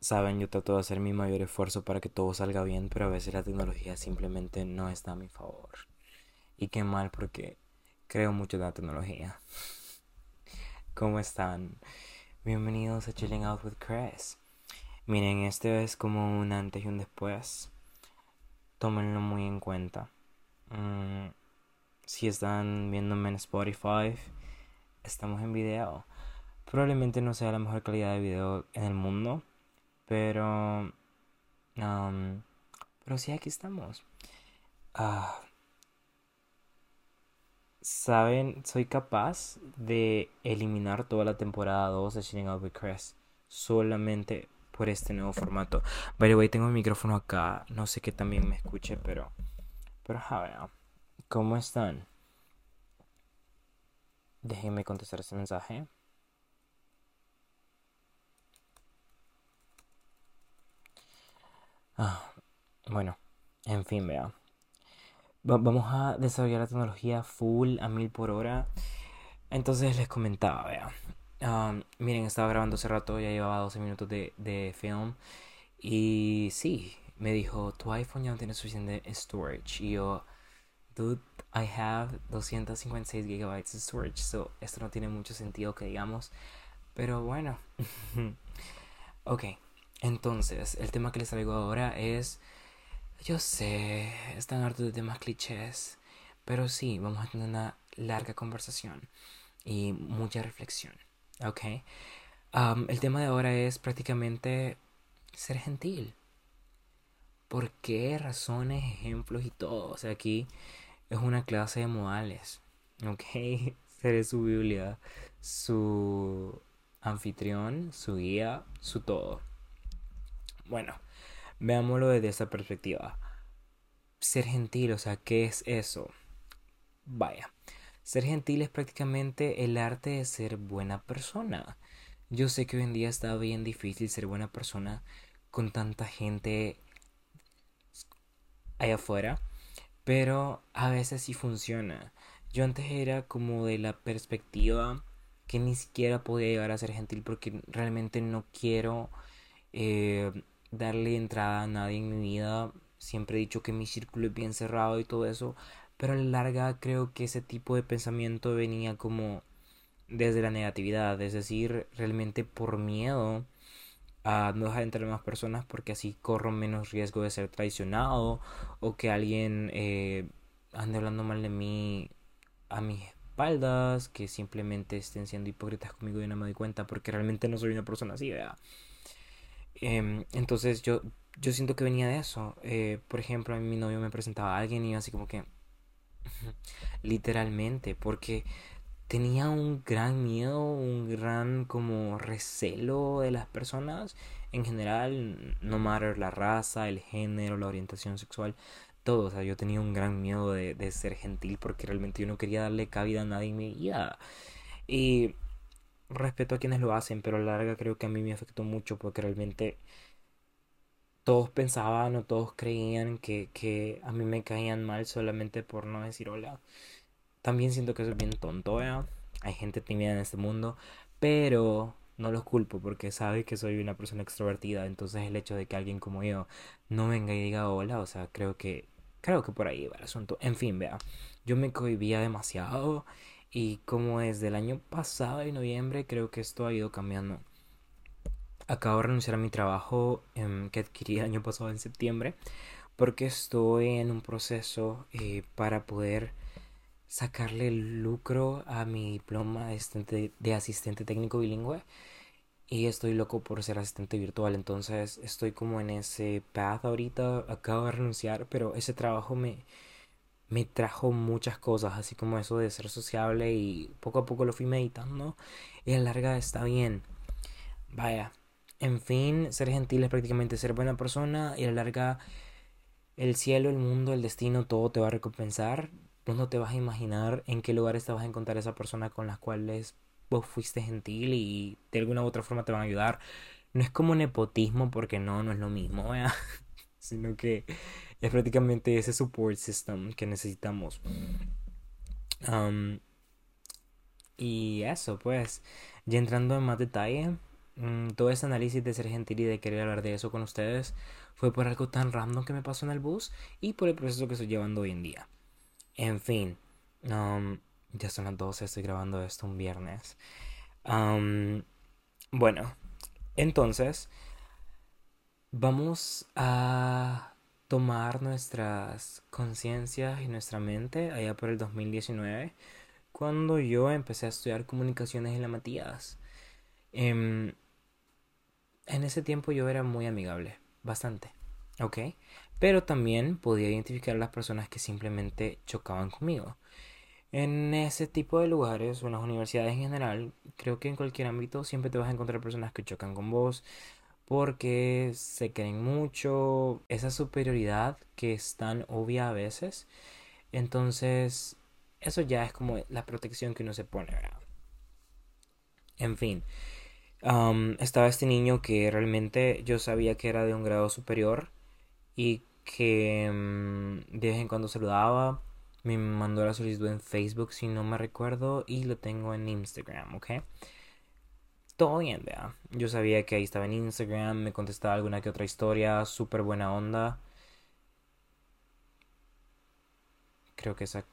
Saben, yo trato de hacer mi mayor esfuerzo para que todo salga bien, pero a veces la tecnología simplemente no está a mi favor. Y qué mal porque creo mucho en la tecnología. ¿Cómo están? Bienvenidos a Chilling Out with Chris. Miren, este es como un antes y un después. Tómenlo muy en cuenta. Mm, si están viéndome en Spotify, estamos en video. Probablemente no sea la mejor calidad de video en el mundo pero... pero sí, aquí estamos. Ah, Saben, soy capaz de eliminar toda la temporada 2 de Shitting Out with Chris solamente por este nuevo formato. By the way, tengo el micrófono acá. No sé que también me escuche, pero. Pero, a ver. ¿Cómo están? Déjenme contestar este mensaje. Ah, bueno, en fin, vea. vamos a desarrollar la tecnología full a mil por hora. Entonces les comentaba, vea. miren, estaba grabando hace rato, ya llevaba 12 minutos de, de film. Y sí, me dijo, tu iPhone ya no tiene suficiente storage. Y yo, dude, I have 256 gigabytes de storage. So, esto no tiene mucho sentido que digamos. Pero bueno. ok. Entonces, el tema que les traigo ahora es, yo sé, están hartos de temas clichés, pero sí, vamos a tener una larga conversación y mucha reflexión, ¿ok? el tema de ahora es prácticamente ser gentil. ¿Por qué? Razones, ejemplos y todo. O sea, aquí es una clase de modales, ¿ok? Seré su Biblia, su anfitrión, su guía, su todo. Bueno, veámoslo desde esta perspectiva. Ser gentil, o sea, ¿qué es eso? Vaya, ser gentil es prácticamente el arte de ser buena persona. Yo sé que hoy en día está bien difícil ser buena persona con tanta gente allá afuera, pero a veces sí funciona. Yo antes era como de la perspectiva que ni siquiera podía llegar a ser gentil porque realmente no quiero eh, darle entrada a nadie en mi vida. Siempre he dicho que mi círculo es bien cerrado y todo eso. Pero a la larga creo que ese tipo de pensamiento venía como desde la negatividad. Es decir, realmente por miedo a no dejar entrar más personas porque así corro menos riesgo de ser traicionado o que alguien eh, ande hablando mal de mí a mis espaldas, que simplemente estén siendo hipócritas conmigo y no me doy cuenta porque realmente no soy una persona así, ¿verdad? Em, entonces yo, yo siento que venía de eso. Eh, por ejemplo, a mi novio me presentaba a alguien y así como que... literalmente, porque tenía un gran miedo, un gran como recelo de las personas en general, no matter la raza, el género, la orientación sexual, todo. O sea, yo tenía un gran miedo de, de ser gentil porque realmente yo no quería darle cabida a nadie en mi vida. Y respeto a quienes lo hacen, pero a la larga creo que a mí me afectó mucho porque realmente todos pensaban o todos creían que, que a mí me caían mal solamente por no decir hola. También siento que soy bien tonto, Hay gente tímida en este mundo, pero no los culpo porque sabe que soy una persona extrovertida, entonces el hecho de que alguien como yo no venga y diga hola, o sea, creo que creo que por ahí va el asunto. En fin, vea, yo me cohibía demasiado y como desde el año pasado, de noviembre, creo que esto ha ido cambiando. Acabo de renunciar a mi trabajo em, que adquirí el año pasado en septiembre porque estoy en un proceso eh, para poder sacarle lucro a mi diploma de de asistente técnico bilingüe y estoy loco por ser asistente virtual entonces estoy como en ese path ahorita acabo de renunciar pero ese trabajo me me trajo muchas cosas, así como eso de ser sociable y poco a poco lo fui meditando y a la larga está bien. Vaya, en fin, ser gentil es prácticamente ser buena persona y a la larga el cielo, el mundo, el destino, todo te va a recompensar. Vos no te vas a imaginar en qué lugares te vas a encontrar esa persona con las cuales vos fuiste gentil y de alguna u otra forma te van a ayudar. No es como nepotismo porque no, no es lo mismo, sino que es prácticamente ese support system que necesitamos. y eso, pues, ya entrando en más detalle, mm, todo ese análisis de ser gentil y de querer hablar de eso con ustedes fue por algo tan random que me pasó en el bus y por el proceso que estoy llevando hoy en día. En fin, um, ya son las 12, estoy grabando esto un viernes. Um, bueno, entonces vamos a tomar nuestras conciencias y nuestra mente allá por el 2019 cuando yo empecé a estudiar comunicaciones en la Matías. Em, en ese tiempo yo era muy amigable, bastante, ¿ok? Pero también podía identificar a las personas que simplemente chocaban conmigo. En ese tipo de lugares o en las universidades en general, creo que en cualquier ámbito siempre te vas a encontrar personas que chocan con vos porque se creen mucho, esa superioridad que es tan obvia a veces. Entonces, eso ya es como la protección que uno se pone, En fin, estaba este niño que realmente yo sabía que era de un grado superior y que mm, de vez en cuando saludaba. Me mandó la solicitud en Facebook, si no me recuerdo, y lo tengo en Instagram, ¿ok? Todo bien, vea. Yo sabía que ahí estaba en Instagram, me contestaba alguna que otra historia, súper buena onda. Creo que esa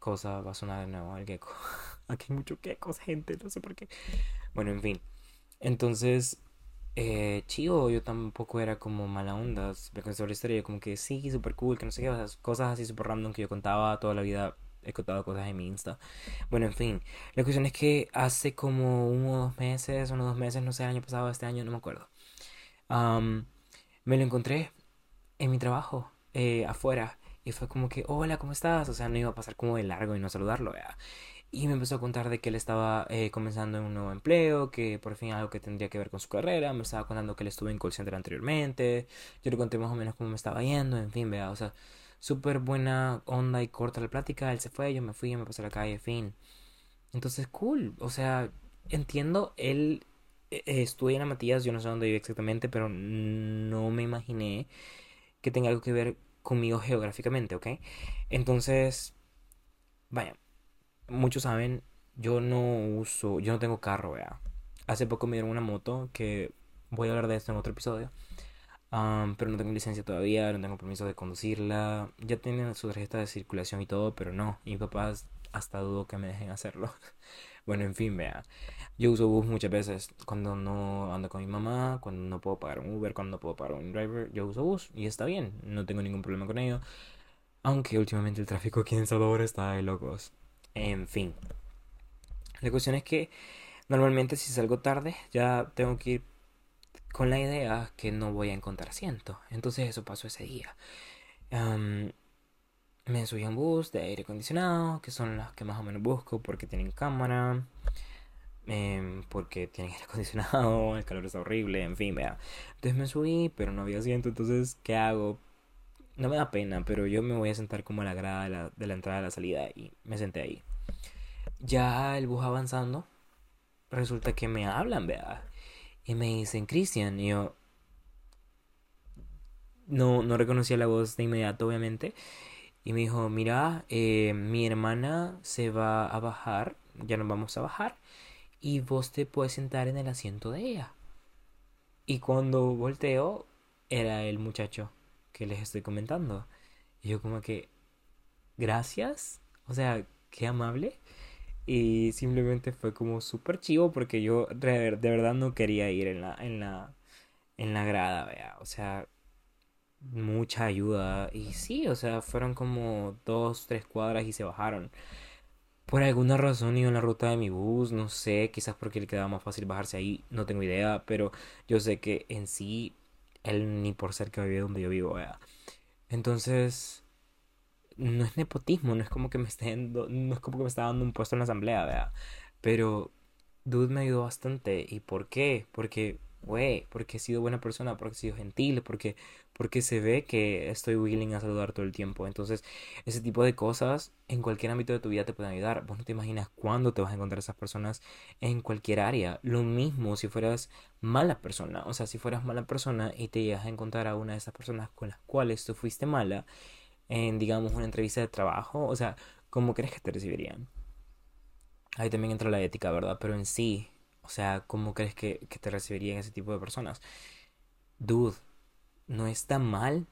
cosa va a sonar de nuevo al gecko. Aquí hay mucho geckos, gente, no sé por qué. Bueno, en fin. Entonces, eh, yo tampoco era como mala onda. Me contó la historia, como que sí, súper cool, que no sé qué, cosas así súper random que yo contaba toda la vida. He contado cosas en mi Insta. Bueno, en fin. La cuestión es que hace como unos meses, unos dos meses, no sé, el año pasado, este año, no me acuerdo. me lo encontré en mi trabajo, eh, afuera. Y fue como que, hola, ¿cómo estás? O sea, no iba a pasar como de largo y no saludarlo, ¿verdad? Y me empezó a contar de que él estaba eh, comenzando en un nuevo empleo, que por fin algo que tendría que ver con su carrera. Me estaba contando que él estuvo en call center anteriormente. Yo le conté más o menos cómo me estaba yendo, en fin, vea, o sea, súper buena onda y corta la plática. Él se fue, yo me fui, yo me pasé a la calle, fin. Entonces, cool, o sea, entiendo, él eh, estudia en Matías, yo no sé dónde vive exactamente, pero no me imaginé que tenga algo que ver conmigo geográficamente, ¿ok? Entonces, vaya, muchos saben, yo no uso, yo no tengo carro, vea. Hace poco me dieron una moto que voy a hablar de esto en otro episodio. Pero no tengo licencia todavía, no tengo permiso de conducirla. Ya tienen su tarjeta de circulación y todo, pero no. Y mis papás hasta dudo que me dejen hacerlo. bueno, en fin, vea. Yo uso bus muchas veces. Cuando no ando con mi mamá, cuando no puedo pagar un Uber, cuando no puedo pagar un driver, yo uso bus. Y está bien, no tengo ningún problema con ello. Aunque últimamente el tráfico aquí en Salvador está de locos. En fin. La cuestión es que normalmente si salgo tarde ya tengo que ir con la idea que no voy a encontrar asiento. Entonces eso pasó ese día. me subí a un bus de aire acondicionado, que son las que más o menos busco porque tienen cámara, em, porque tienen aire acondicionado, el calor está horrible, en fin, vea. Entonces me subí, pero no había asiento, entonces, ¿qué hago? no me da pena, pero yo me voy a sentar como a la grada de la, de la entrada de la salida y me senté ahí. Ya el bus avanzando, resulta que me hablan, vea. Y me dicen, Cristian, y yo no, no reconocía la voz de inmediato, obviamente. Y me dijo, mira, eh, mi hermana se va a bajar, ya nos vamos a bajar, y vos te puedes sentar en el asiento de ella. Y cuando volteo, era el muchacho que les estoy comentando. Y yo como que, gracias, o sea, qué amable. Y simplemente fue como súper chivo porque yo de, verdad no quería ir en la, en la, en la grada, vea. O sea, mucha ayuda. Y sí, o sea, fueron como dos, tres cuadras y se bajaron. Por alguna razón iba en la ruta de mi bus, no sé, quizás porque le quedaba más fácil bajarse ahí, no tengo idea, pero yo sé que en sí él ni por cerca vive donde yo vivo, ¿verdad? Entonces, no es nepotismo, no es como que me esté dando, no es como que me está dando un puesto en la asamblea, ¿verdad? Pero Dude me ayudó bastante. ¿Y por qué? Porque güey, porque he sido buena persona, porque he sido gentil, porque, porque se ve que estoy willing a saludar todo el tiempo. Entonces, ese tipo de cosas en cualquier ámbito de tu vida te pueden ayudar. Vos no te imaginas cuándo te vas a encontrar esas personas en cualquier área. Lo mismo si fueras mala persona. O sea, si fueras mala persona y te llegas a encontrar a una de esas personas con las cuales tú fuiste mala en, digamos, una entrevista de trabajo. O sea, ¿cómo crees que te recibirían? Ahí también entra la ética, ¿verdad? Pero en sí, O sea, ¿cómo crees que, que te recibirían ese tipo de personas? Dude, no está mal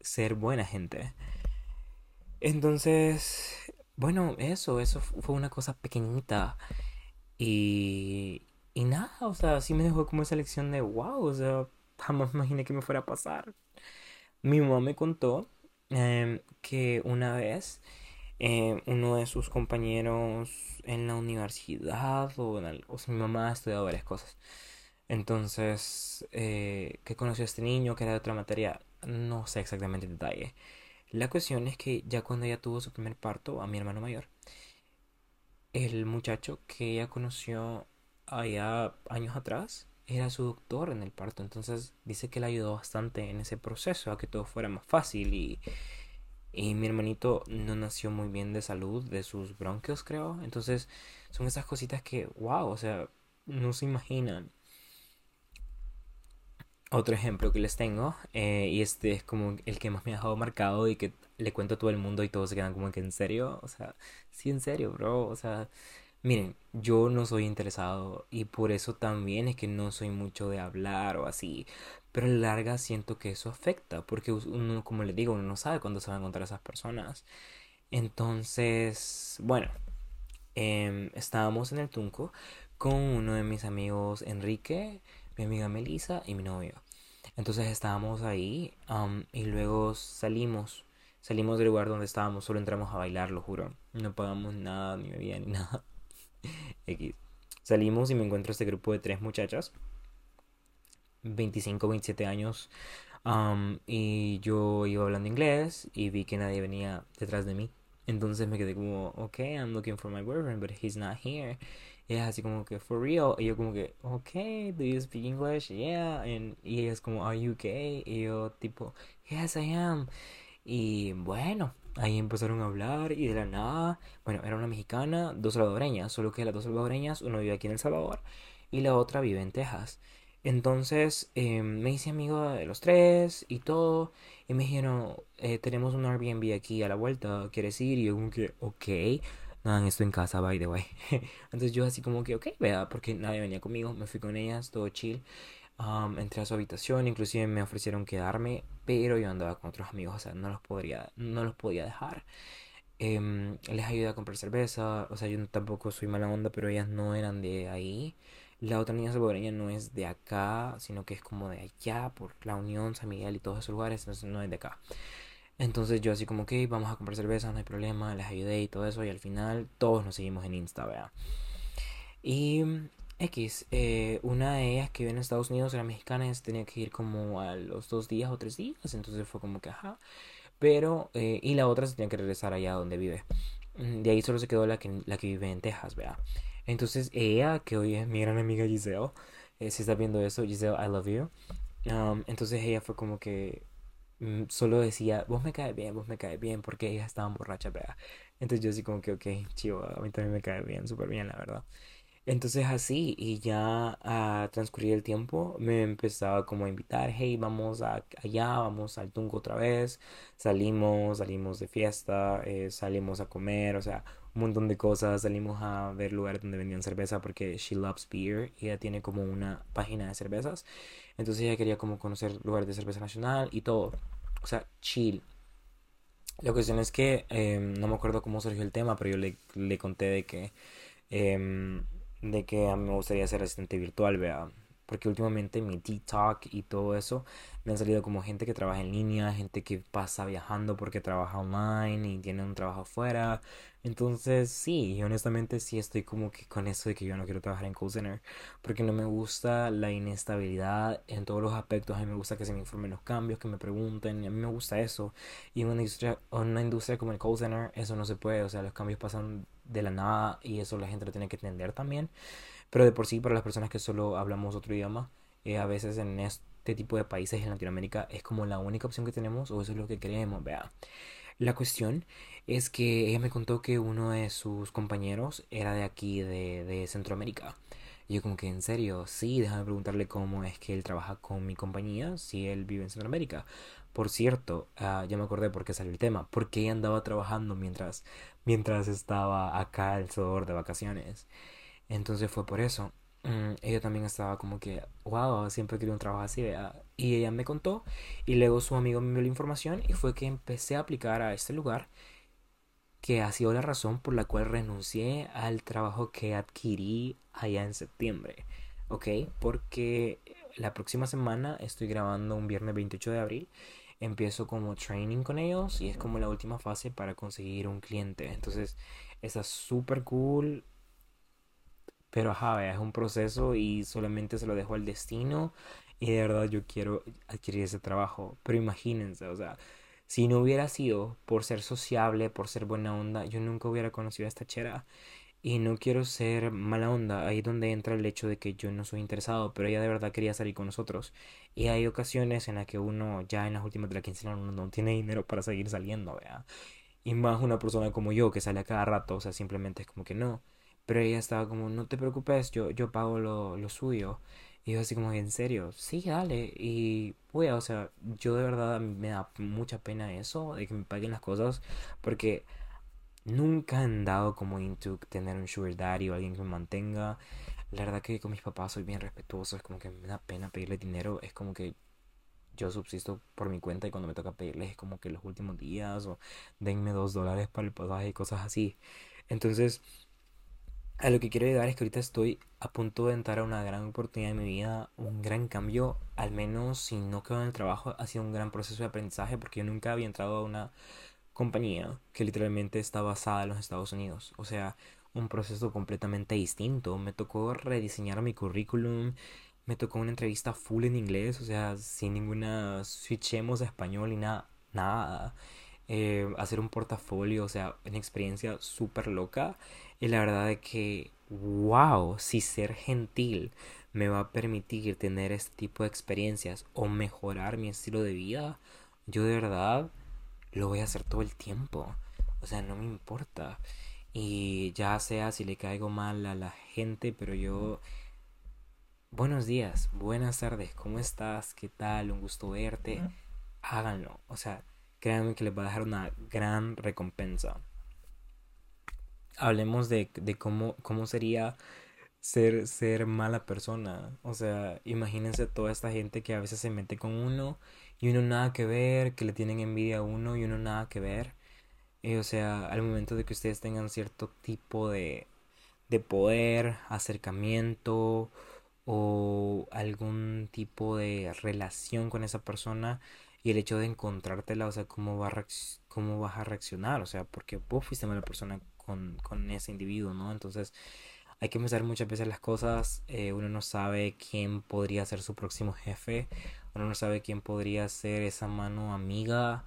ser buena gente. Entonces, bueno, eso, eso fue una cosa pequeñita. Y, y nada, o sea, sí me dejó como esa lección de wow, o sea, jamás imaginé que me fuera a pasar. Mi mamá me contó em, que una vez em, uno de sus compañeros en la universidad, o, en o sea, mi mamá ha estudiado varias cosas. Entonces, eh, que conoció a este niño que era de otra materia, no sé exactamente el detalle. La cuestión es que ya cuando ella tuvo su primer parto, a mi hermano mayor, el muchacho que ella conoció allá años atrás era su doctor en el parto. Entonces dice que le ayudó bastante en ese proceso a que todo fuera más fácil y, y mi hermanito no nació muy bien de salud, de sus bronquios creo. Entonces son esas cositas que, wow, o sea, no se imaginan. Otro ejemplo que les tengo, eh, y este es como el que más me ha dejado marcado y que le cuento a todo el mundo y todos se quedan como que en serio, o sea, sí en serio, bro, o sea, miren, yo no soy interesado y por eso también es que no soy mucho de hablar o así, pero a la larga siento que eso afecta, porque uno, como les digo, uno no sabe cuándo se van a encontrar esas personas. Entonces, bueno, em, estábamos en el Tunco con uno de mis amigos Enrique mi amiga Melissa y mi novio. Entonces estábamos ahí y luego salimos. Salimos del lugar donde estábamos, solo entramos a bailar, lo juro. No pagamos nada, ni bebida, ni nada. X. Salimos y me encuentro este grupo de tres muchachas. 25, 27 años. y yo iba hablando inglés y vi que nadie venía detrás de mí. Entonces me quedé como, ok, I'm looking for my boyfriend, but he's not here. Y ella así como que, for real. Y yo como que, ok, do you speak English? Yeah. And, y ella es como, are you gay? Y yo tipo, yes, I am. Y bueno, ahí empezaron a hablar y de la nada, bueno, era una mexicana, dos salvadoreñas, solo que las dos salvadoreñas, uno vive aquí en El Salvador y la otra vive en Texas. Entonces eh, me hice amigo de los tres y todo. Y me dijeron, eh, tenemos un Airbnb aquí a la vuelta, ¿quieres ir? Y yo como que, ok hagan esto en casa, by the way. Entonces yo así como que, ok, vea, porque nadie venía conmigo, me fui con ellas, todo chill. entré a su habitación, inclusive me ofrecieron quedarme, pero yo andaba con otros amigos, o sea, no los podría, no los podía dejar. Em, les ayudé a comprar cerveza, o sea, yo tampoco soy mala onda, pero ellas no eran de ahí. La otra niña salvadoreña no es de acá, sino que es como de allá, por la Unión, San Miguel y todos esos lugares, entonces no es de acá. Entonces yo así como que vamos a comprar cerveza, no hay problema, les ayudé y todo eso y al final todos nos seguimos en Insta, vea. Y X, eh, una de ellas que vive en Estados Unidos era mexicana y tenía que ir como a los dos días o tres días, entonces fue como que ajá. Pero, eh, y la otra se tenía que regresar allá donde vive. Mm, de ahí solo se quedó la que, la que vive en Texas, vea. Entonces ella, que hoy es mi gran amiga Giselle, eh, si está viendo eso, Giselle, I love you. Um, entonces ella fue como que Mm, solo decía, vos me caes bien, vos me caes bien, porque ellas estaban borrachas, ¿verdad? Entonces yo así como que, ok, chivo, a mí también me cae bien, súper bien, la verdad. Entonces así, y ya a transcurrir el tiempo, me empezaba como a invitar, hey, vamos a, allá, vamos al Tunco otra vez, salimos, salimos de fiesta, eh, salimos a comer, o sea, un montón de cosas, salimos a ver lugares donde vendían cerveza porque she loves beer, y ella tiene como una página de cervezas, entonces ella quería como conocer lugares de cerveza nacional y todo, o sea, chill. La cuestión es que em, no me acuerdo cómo surgió el tema, pero yo le, le conté de que em, de que a mí me gustaría ser asistente virtual, vea. Porque últimamente mi TikTok y todo eso me han salido como gente que trabaja en línea, gente que pasa viajando porque trabaja online y tiene un trabajo afuera. Entonces, sí, honestamente sí estoy como que con eso de que yo no quiero trabajar en call center porque no me gusta la inestabilidad en todos los aspectos. A mí me gusta que se me informen los cambios, que me pregunten, a mí me gusta eso. Y en una industria, una industria como el call center, eso no se puede, o sea, los cambios pasan de la nada y eso la gente lo tiene que entender también. Pero de por sí, para las personas que solo hablamos otro idioma, eh, a veces en este tipo de países en Latinoamérica es como la única opción que tenemos o eso es lo que creemos, vea. La cuestión es que ella me contó que uno de sus compañeros era de aquí, de, de Centroamérica. Yo como que, en serio, sí, déjame preguntarle cómo es que él trabaja con mi compañía si él vive en Centroamérica. Por cierto, uh, ya me acordé por qué salió el tema. Porque ella andaba trabajando mientras, mientras estaba acá el Salvador de vacaciones. Entonces fue por eso. mm, ella también estaba como que, wow, siempre quería un trabajo así, ¿verdad? Y ella me contó y luego su amigo me dio la información y fue que empecé a aplicar a este lugar que ha sido la razón por la cual renuncié al trabajo que adquirí allá en septiembre, ¿ok? Porque la próxima semana estoy grabando un viernes 28 de abril empiezo como training con ellos y es como la última fase para conseguir un cliente. Entonces, está súper cool. Pero ajá, es un proceso y solamente se lo dejo al destino. Y de verdad yo quiero adquirir ese trabajo. Pero imagínense, o sea, si no hubiera sido por ser sociable, por ser buena onda, yo nunca hubiera conocido a esta chera. Y no quiero ser mala onda, ahí donde entra el hecho de que yo no soy interesado, pero ella de verdad quería salir con nosotros. Y hay ocasiones en las que uno ya en las últimas de la quincena uno no tiene dinero para seguir saliendo, ¿vea? Y más una persona como yo que sale a cada rato, o sea, simplemente es como que no. Pero ella estaba como, no te preocupes, yo, yo pago lo, lo suyo. Y yo así como, ¿en serio? Sí, dale. Y, pues, o sea, yo de verdad me da mucha pena eso, de que me paguen las cosas, porque nunca han dado como into tener un sugar daddy o alguien que me mantenga. La verdad que con mis papás soy bien respetuoso, es como que me da pena pedirle dinero, es como que yo subsisto por mi cuenta y cuando me toca pedirles es como que los últimos días o denme dos dólares para el pasaje y cosas así. Entonces, a lo que quiero llegar es que ahorita estoy a punto de entrar a una gran oportunidad en mi vida, un gran cambio, al menos si no quedo en el trabajo, ha sido un gran proceso de aprendizaje porque yo nunca había entrado a una compañía que literalmente está basada en los Estados Unidos. O sea, un proceso completamente distinto. Me tocó rediseñar mi currículum, me tocó una entrevista full en inglés, o sea, sin ninguna switchemos a español y nada, nada. Eh, hacer un portafolio, o sea, una experiencia súper loca. Y la verdad es que, wow, si ser gentil me va a permitir tener este tipo de experiencias o mejorar mi estilo de vida, yo de verdad lo voy a hacer todo el tiempo. O sea, no me importa. Y ya sea si le caigo mal a la gente, pero yo... Buenos días, buenas tardes, ¿cómo estás? ¿Qué tal? Un gusto verte. Háganlo. O sea, créanme que les va a dejar una gran recompensa. Hablemos de, de cómo, cómo sería ser, ser mala persona. O sea, imagínense toda esta gente que a veces se mete con uno y uno nada que ver, que le tienen envidia a uno y uno nada que ver. Y, o sea, al momento de que ustedes tengan cierto tipo de, de poder, acercamiento o algún tipo de relación con esa persona y el hecho de encontrártela, o sea, cómo, va cómo vas a reaccionar, o sea, porque vos fuiste mala persona con, con ese individuo, ¿no? Entonces, hay que pensar muchas veces las cosas, eh, uno no sabe quién podría ser su próximo jefe, uno no sabe quién podría ser esa mano amiga,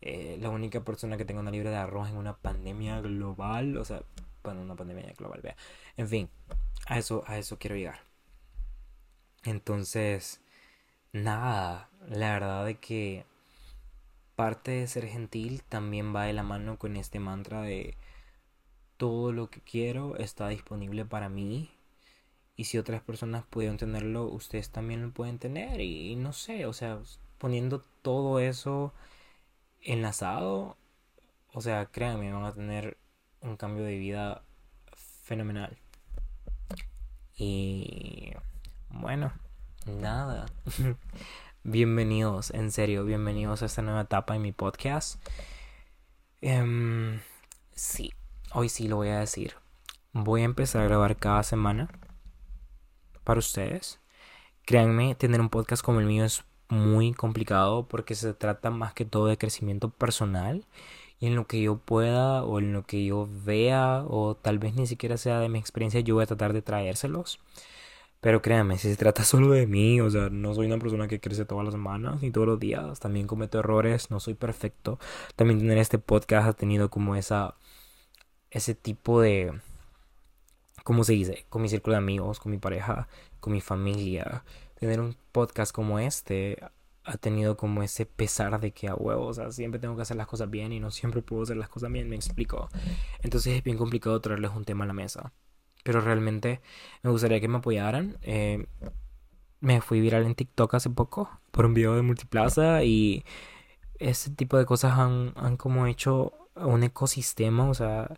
eh, la única persona que tenga una libra de arroz en una pandemia global, o sea, bueno, una pandemia global, vea. En fin, a eso, a eso quiero llegar. Entonces, nada, la verdad de que parte de ser gentil también va de la mano con este mantra de todo lo que quiero está disponible para mí. Y si otras personas pudieron tenerlo, ustedes también lo pueden tener. Y, no sé, o sea, poniendo todo eso enlazado, o sea, créanme, van a tener un cambio de vida fenomenal. Y bueno, nada. bienvenidos, en serio, bienvenidos a esta nueva etapa en mi podcast. Um, sí, hoy sí lo voy a decir. Voy a empezar a grabar cada semana para ustedes. Créanme, tener un podcast como el mío es muy complicado porque se trata más que todo de crecimiento personal y en lo que yo pueda o en lo que yo vea o tal vez ni siquiera sea de mi experiencia yo voy a tratar de traérselos. Pero créanme, si se trata solo de mí, o sea, no soy una persona que crece todas las semanas ni todos los días, también cometo errores, no soy perfecto. También tener este podcast ha tenido como esa ese tipo de, ¿cómo se dice? Con mi círculo de amigos, con mi pareja, con mi familia. Tener un podcast como este ha tenido como ese pesar de que a huevo, o sea, siempre tengo que hacer las cosas bien y no siempre puedo hacer las cosas bien, me explico. Entonces es bien complicado traerles un tema a la mesa. Pero realmente me gustaría que me apoyaran. Eh, me fui viral en TikTok hace poco por un video de Multiplaza y ese tipo de cosas han, han como hecho un ecosistema, o sea,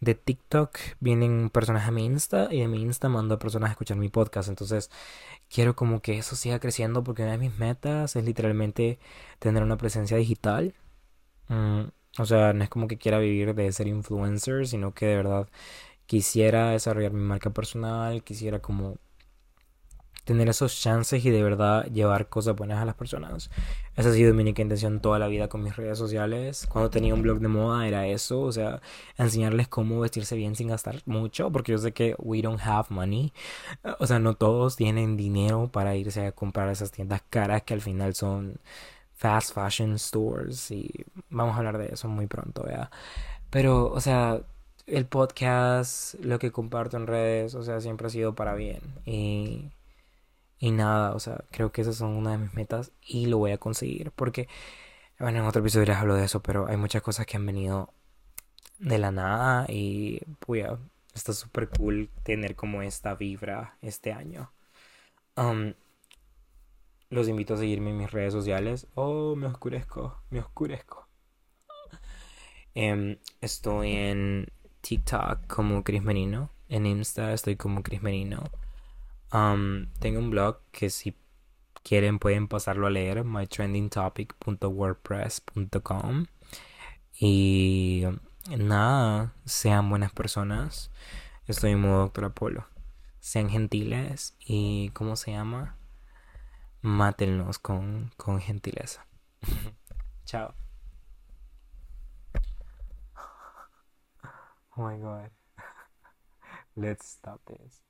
de TikTok vienen personas a mi Insta y de mi Insta mando a personas a escuchar mi podcast. Entonces, quiero como que eso siga creciendo porque una de mis metas es literalmente tener una presencia digital. Mm, o sea, no es como que quiera vivir de ser influencer, sino que de verdad quisiera desarrollar mi marca personal, quisiera como tener esos chances y de verdad llevar cosas buenas a las personas. Esa ha sido mi única intención toda la vida con mis redes sociales. Cuando tenía un blog de moda era eso, o sea, enseñarles cómo vestirse bien sin gastar mucho, porque yo sé que we don't have money. O sea, no todos tienen dinero para irse a comprar esas tiendas caras que al final son fast fashion stores y vamos a hablar de eso muy pronto, ¿ya? Pero, o sea, el podcast, lo que comparto en redes, o sea, siempre ha sido para bien y y nada, o sea, creo que esas son una de mis metas y lo voy a conseguir. Porque, bueno, en otro episodio les hablo de eso, pero hay muchas cosas que han venido de la nada y, pues, está súper cool tener como esta vibra este año. Um, los invito a seguirme en mis redes sociales. Oh, me oscurezco, me oscurezco. Em, estoy en TikTok como Chris Menino. En Insta estoy como Chris Menino tengo un blog que si quieren pueden pasarlo a leer, mytrendingtopic.wordpress.com. Y nada, sean buenas personas. Estoy en modo Doctor Apolo. Sean gentiles y, ¿cómo se llama? Mátenlos con, con gentileza. Chao. Oh my god. Let's stop this.